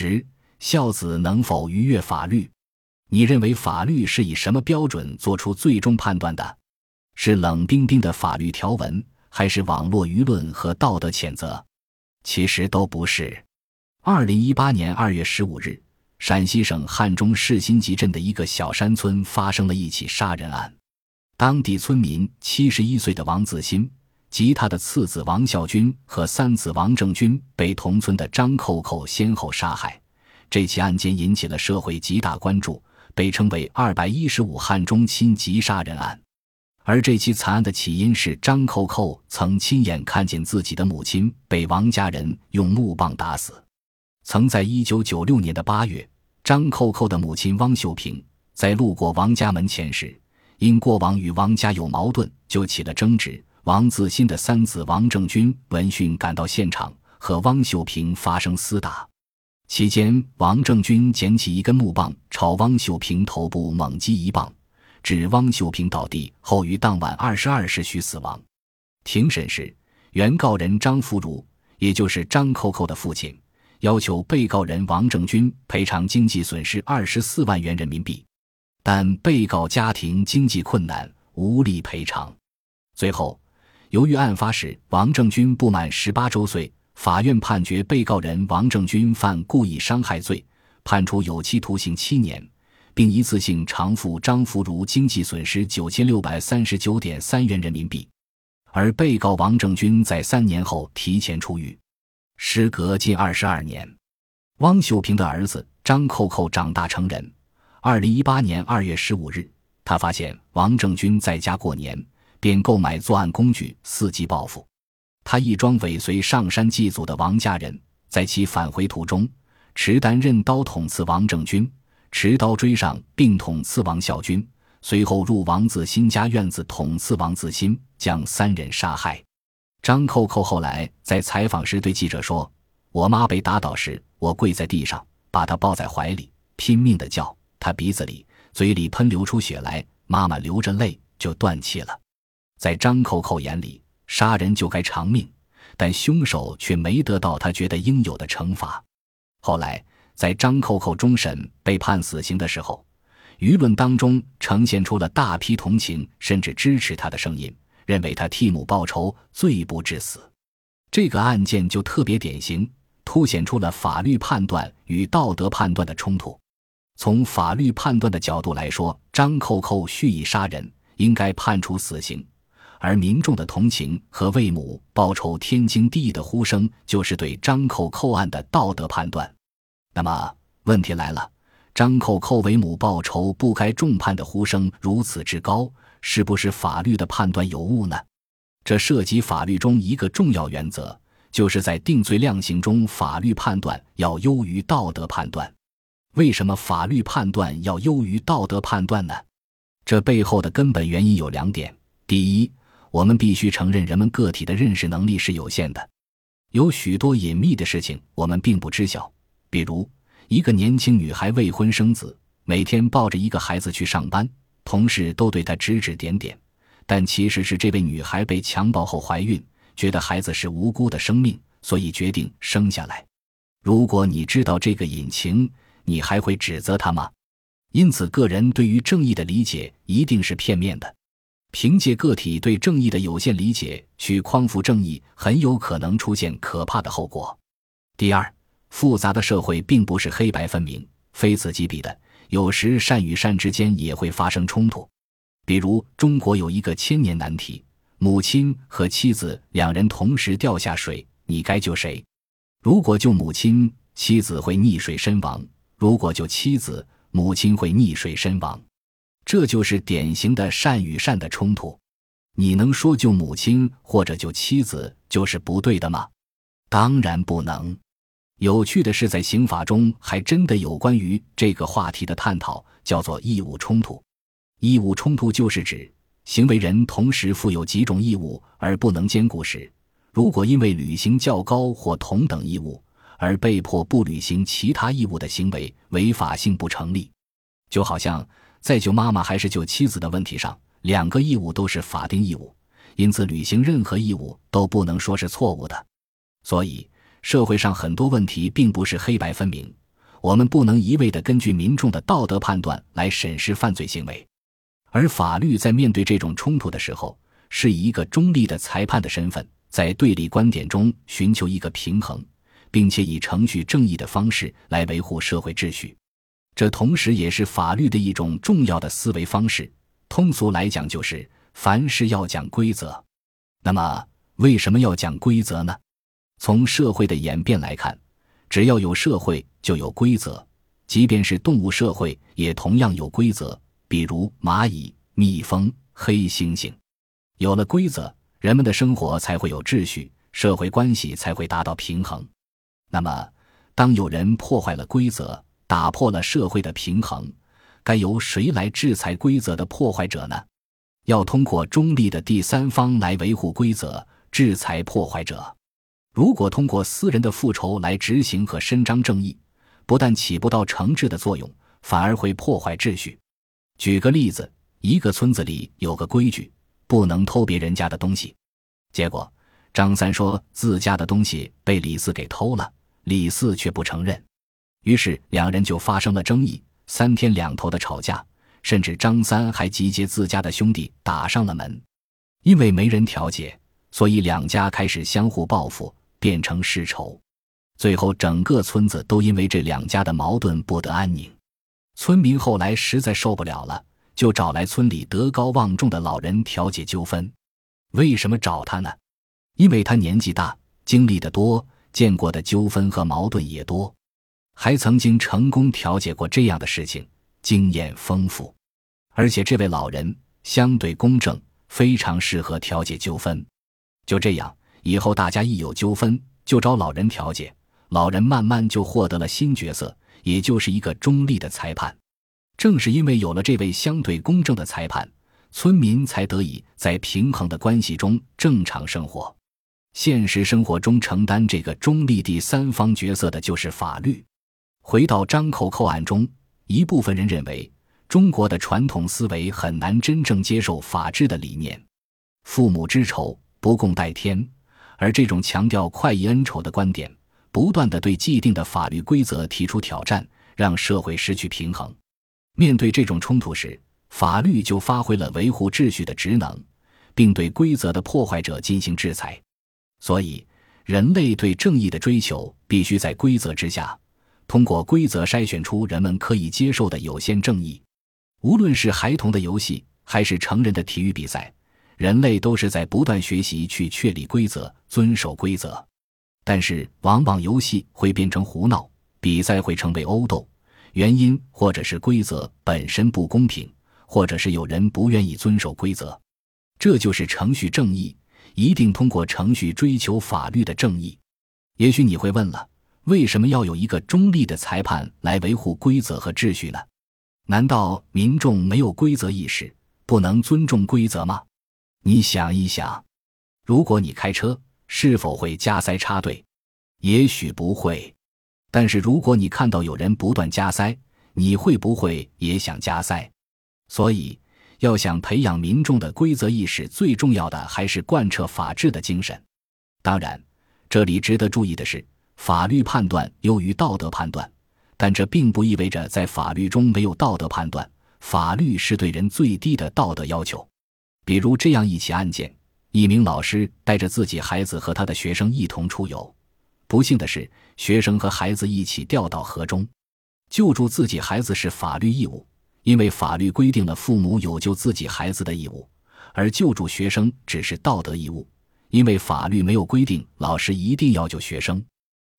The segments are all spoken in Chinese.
十，孝子能否逾越法律？你认为法律是以什么标准做出最终判断的？是冷冰冰的法律条文，还是网络舆论和道德谴责？其实都不是。二零一八年二月十五日，陕西省汉中市新集镇的一个小山村发生了一起杀人案。当地村民七十一岁的王子新及他的次子王孝军和三子王正军被同村的张扣扣先后杀害。这起案件引起了社会极大关注，被称为“二百一十五汉中亲急杀人案”。而这起惨案的起因是张扣扣曾亲眼看见自己的母亲被王家人用木棒打死。曾在一九九六年的八月，张扣扣的母亲汪秀萍在路过王家门前时，因过往与王家有矛盾，就起了争执。王自新的三子王正军闻讯赶到现场，和汪秀萍发生厮打。期间，王正军捡起一根木棒，朝汪秀萍头部猛击一棒，致汪秀萍倒地，后于当晚二十二时许死亡。庭审时，原告人张福如，也就是张扣扣的父亲。要求被告人王正军赔偿经济损失二十四万元人民币，但被告家庭经济困难，无力赔偿。最后，由于案发时王正军不满十八周岁，法院判决被告人王正军犯故意伤害罪，判处有期徒刑七年，并一次性偿付张福如经济损失九千六百三十九点三元人民币。而被告王正军在三年后提前出狱。时隔近二十二年，汪秀萍的儿子张扣扣长大成人。二零一八年二月十五日，他发现王正军在家过年，便购买作案工具，伺机报复。他一装尾随上山祭祖的王家人，在其返回途中，持单刃刀捅刺王正军，持刀追上并捅刺王孝军，随后入王自新家院子捅刺王自新，将三人杀害。张扣扣后来在采访时对记者说：“我妈被打倒时，我跪在地上，把她抱在怀里，拼命的叫，她鼻子里、嘴里喷流出血来，妈妈流着泪就断气了。”在张扣扣眼里，杀人就该偿命，但凶手却没得到他觉得应有的惩罚。后来，在张扣扣终审被判死刑的时候，舆论当中呈现出了大批同情甚至支持他的声音。认为他替母报仇，罪不至死。这个案件就特别典型，凸显出了法律判断与道德判断的冲突。从法律判断的角度来说，张扣扣蓄意杀人，应该判处死刑；而民众的同情和为母报仇天经地义的呼声，就是对张扣扣案的道德判断。那么问题来了：张扣扣为母报仇不该重判的呼声如此之高。是不是法律的判断有误呢？这涉及法律中一个重要原则，就是在定罪量刑中，法律判断要优于道德判断。为什么法律判断要优于道德判断呢？这背后的根本原因有两点：第一，我们必须承认人们个体的认识能力是有限的，有许多隐秘的事情我们并不知晓。比如，一个年轻女孩未婚生子，每天抱着一个孩子去上班。同事都对她指指点点，但其实是这位女孩被强暴后怀孕，觉得孩子是无辜的生命，所以决定生下来。如果你知道这个隐情，你还会指责她吗？因此，个人对于正义的理解一定是片面的。凭借个体对正义的有限理解去匡扶正义，很有可能出现可怕的后果。第二，复杂的社会并不是黑白分明、非此即彼的。有时善与善之间也会发生冲突，比如中国有一个千年难题：母亲和妻子两人同时掉下水，你该救谁？如果救母亲，妻子会溺水身亡；如果救妻子，母亲会溺水身亡。这就是典型的善与善的冲突。你能说救母亲或者救妻子就是不对的吗？当然不能。有趣的是，在刑法中还真的有关于这个话题的探讨，叫做义务冲突。义务冲突就是指行为人同时负有几种义务而不能兼顾时，如果因为履行较高或同等义务而被迫不履行其他义务的行为，违法性不成立。就好像在救妈妈还是救妻子的问题上，两个义务都是法定义务，因此履行任何义务都不能说是错误的。所以。社会上很多问题并不是黑白分明，我们不能一味地根据民众的道德判断来审视犯罪行为，而法律在面对这种冲突的时候，是以一个中立的裁判的身份，在对立观点中寻求一个平衡，并且以程序正义的方式来维护社会秩序。这同时也是法律的一种重要的思维方式。通俗来讲，就是凡事要讲规则。那么，为什么要讲规则呢？从社会的演变来看，只要有社会，就有规则。即便是动物社会，也同样有规则。比如蚂蚁、蜜蜂、黑猩猩，有了规则，人们的生活才会有秩序，社会关系才会达到平衡。那么，当有人破坏了规则，打破了社会的平衡，该由谁来制裁规则的破坏者呢？要通过中立的第三方来维护规则，制裁破坏者。如果通过私人的复仇来执行和伸张正义，不但起不到惩治的作用，反而会破坏秩序。举个例子，一个村子里有个规矩，不能偷别人家的东西。结果，张三说自家的东西被李四给偷了，李四却不承认。于是两人就发生了争议，三天两头的吵架，甚至张三还集结自家的兄弟打上了门。因为没人调解，所以两家开始相互报复，变成世仇。最后，整个村子都因为这两家的矛盾不得安宁。村民后来实在受不了了，就找来村里德高望重的老人调解纠纷。为什么找他呢？因为他年纪大，经历的多，见过的纠纷和矛盾也多。还曾经成功调解过这样的事情，经验丰富，而且这位老人相对公正，非常适合调解纠纷。就这样，以后大家一有纠纷就找老人调解，老人慢慢就获得了新角色，也就是一个中立的裁判。正是因为有了这位相对公正的裁判，村民才得以在平衡的关系中正常生活。现实生活中承担这个中立第三方角色的就是法律。回到张扣扣案中，一部分人认为中国的传统思维很难真正接受法治的理念，父母之仇不共戴天，而这种强调快意恩仇的观点，不断的对既定的法律规则提出挑战，让社会失去平衡。面对这种冲突时，法律就发挥了维护秩序的职能，并对规则的破坏者进行制裁。所以，人类对正义的追求必须在规则之下。通过规则筛选出人们可以接受的有限正义，无论是孩童的游戏还是成人的体育比赛，人类都是在不断学习去确立规则、遵守规则。但是，往往游戏会变成胡闹，比赛会成为殴斗，原因或者是规则本身不公平，或者是有人不愿意遵守规则。这就是程序正义，一定通过程序追求法律的正义。也许你会问了。为什么要有一个中立的裁判来维护规则和秩序呢？难道民众没有规则意识，不能尊重规则吗？你想一想，如果你开车，是否会加塞插队？也许不会。但是如果你看到有人不断加塞，你会不会也想加塞？所以，要想培养民众的规则意识，最重要的还是贯彻法治的精神。当然，这里值得注意的是。法律判断优于道德判断，但这并不意味着在法律中没有道德判断。法律是对人最低的道德要求。比如这样一起案件：一名老师带着自己孩子和他的学生一同出游，不幸的是，学生和孩子一起掉到河中。救助自己孩子是法律义务，因为法律规定了父母有救自己孩子的义务，而救助学生只是道德义务，因为法律没有规定老师一定要救学生。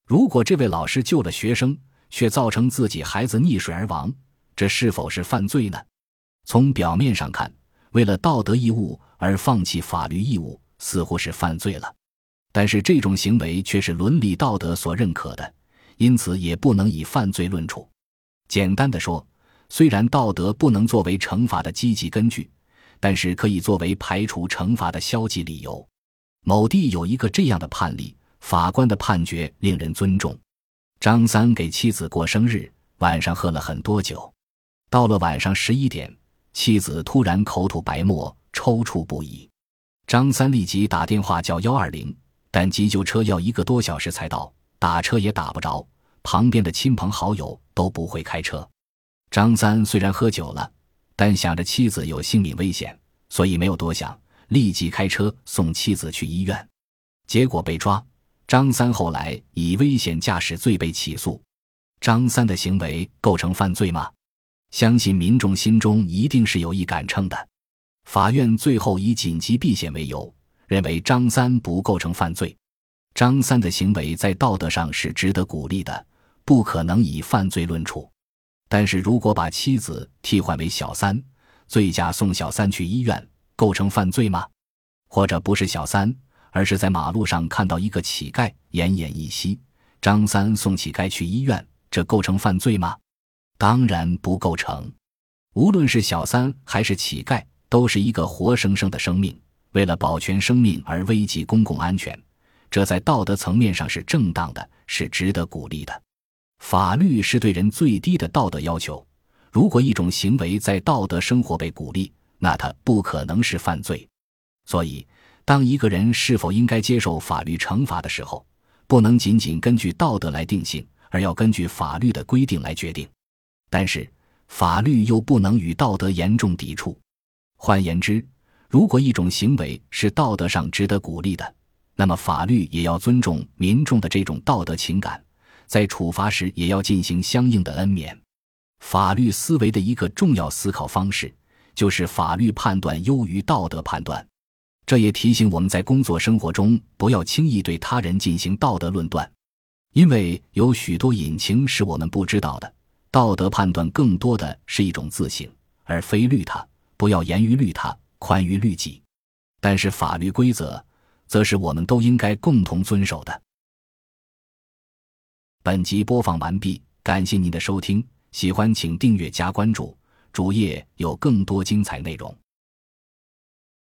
如果这位老师救了学生，却造成自己孩子溺水而亡，这是否是犯罪呢？从表面上看，为了道德义务而放弃法律义务，似乎是犯罪了。但是这种行为却是伦理道德所认可的，因此也不能以犯罪论处。简单的说，虽然道德不能作为惩罚的积极根据，但是可以作为排除惩罚的消极理由。某地有一个这样的判例。法官的判决令人尊重。张三给妻子过生日，晚上喝了很多酒。到了晚上十一点，妻子突然口吐白沫，抽搐不已。张三立即打电话叫幺二零，但急救车要一个多小时才到，打车也打不着。旁边的亲朋好友都不会开车。张三虽然喝酒了，但想着妻子有性命危险，所以没有多想，立即开车送妻子去医院，结果被抓。张三后来以危险驾驶罪被起诉。张三的行为构成犯罪吗？相信民众心中一定是有一杆秤的。法院最后以紧急避险为由，认为张三不构成犯罪。张三的行为在道德上是值得鼓励的，不可能以犯罪论处。但是如果把妻子替换为小三，醉驾送小三去医院，构成犯罪吗？或者不是小三，而是在马路上看到一个乞丐，奄奄一息，张三送乞丐去医院，这构成犯罪吗？当然不构成。无论是小三还是乞丐，都是一个活生生的生命，为了保全生命而危及公共安全。这在道德层面上是正当的，是值得鼓励的。法律是对人最低的道德要求。如果一种行为在道德生活被鼓励，那它不可能是犯罪。所以，当一个人是否应该接受法律惩罚的时候，不能仅仅根据道德来定性，而要根据法律的规定来决定。但是，法律又不能与道德严重抵触。换言之，如果一种行为是道德上值得鼓励的，那么，法律也要尊重民众的这种道德情感，在处罚时也要进行相应的恩免。法律思维的一个重要思考方式，就是法律判断优于道德判断。这也提醒我们在工作生活中不要轻易对他人进行道德论断，因为有许多隐情是我们不知道的。道德判断更多的是一种自省，而非律他。不要严于律他，宽于律己。但是法律规则。则是我们都应该共同遵守的。本集播放完毕，感谢您的收听，喜欢请订阅加关注，主页有更多精彩内容。